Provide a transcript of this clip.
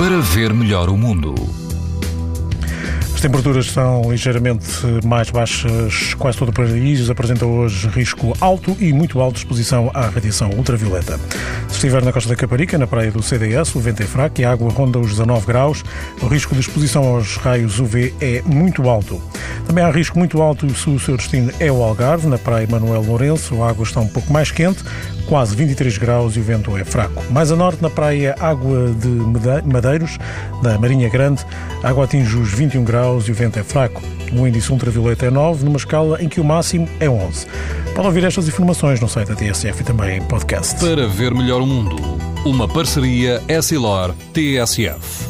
para ver melhor o mundo. As temperaturas são ligeiramente mais baixas, quase todo o país apresenta hoje risco alto e muito alto de exposição à radiação ultravioleta. Se estiver na costa da Caparica, na praia do CDS, o vento é fraco e a água ronda os 19 graus. O risco de exposição aos raios UV é muito alto. Também há risco muito alto se o seu destino é o Algarve, na praia Manuel Lourenço, a água está um pouco mais quente, quase 23 graus e o vento é fraco. Mais a norte, na praia Água de Madeiros, da Marinha Grande, a água atinge os 21 graus e o vento é fraco. O índice ultravioleta é 9, numa escala em que o máximo é 11. Pode ouvir estas informações no site da TSF e também em podcast. Para ver melhor o mundo, uma parceria Essilor-TSF.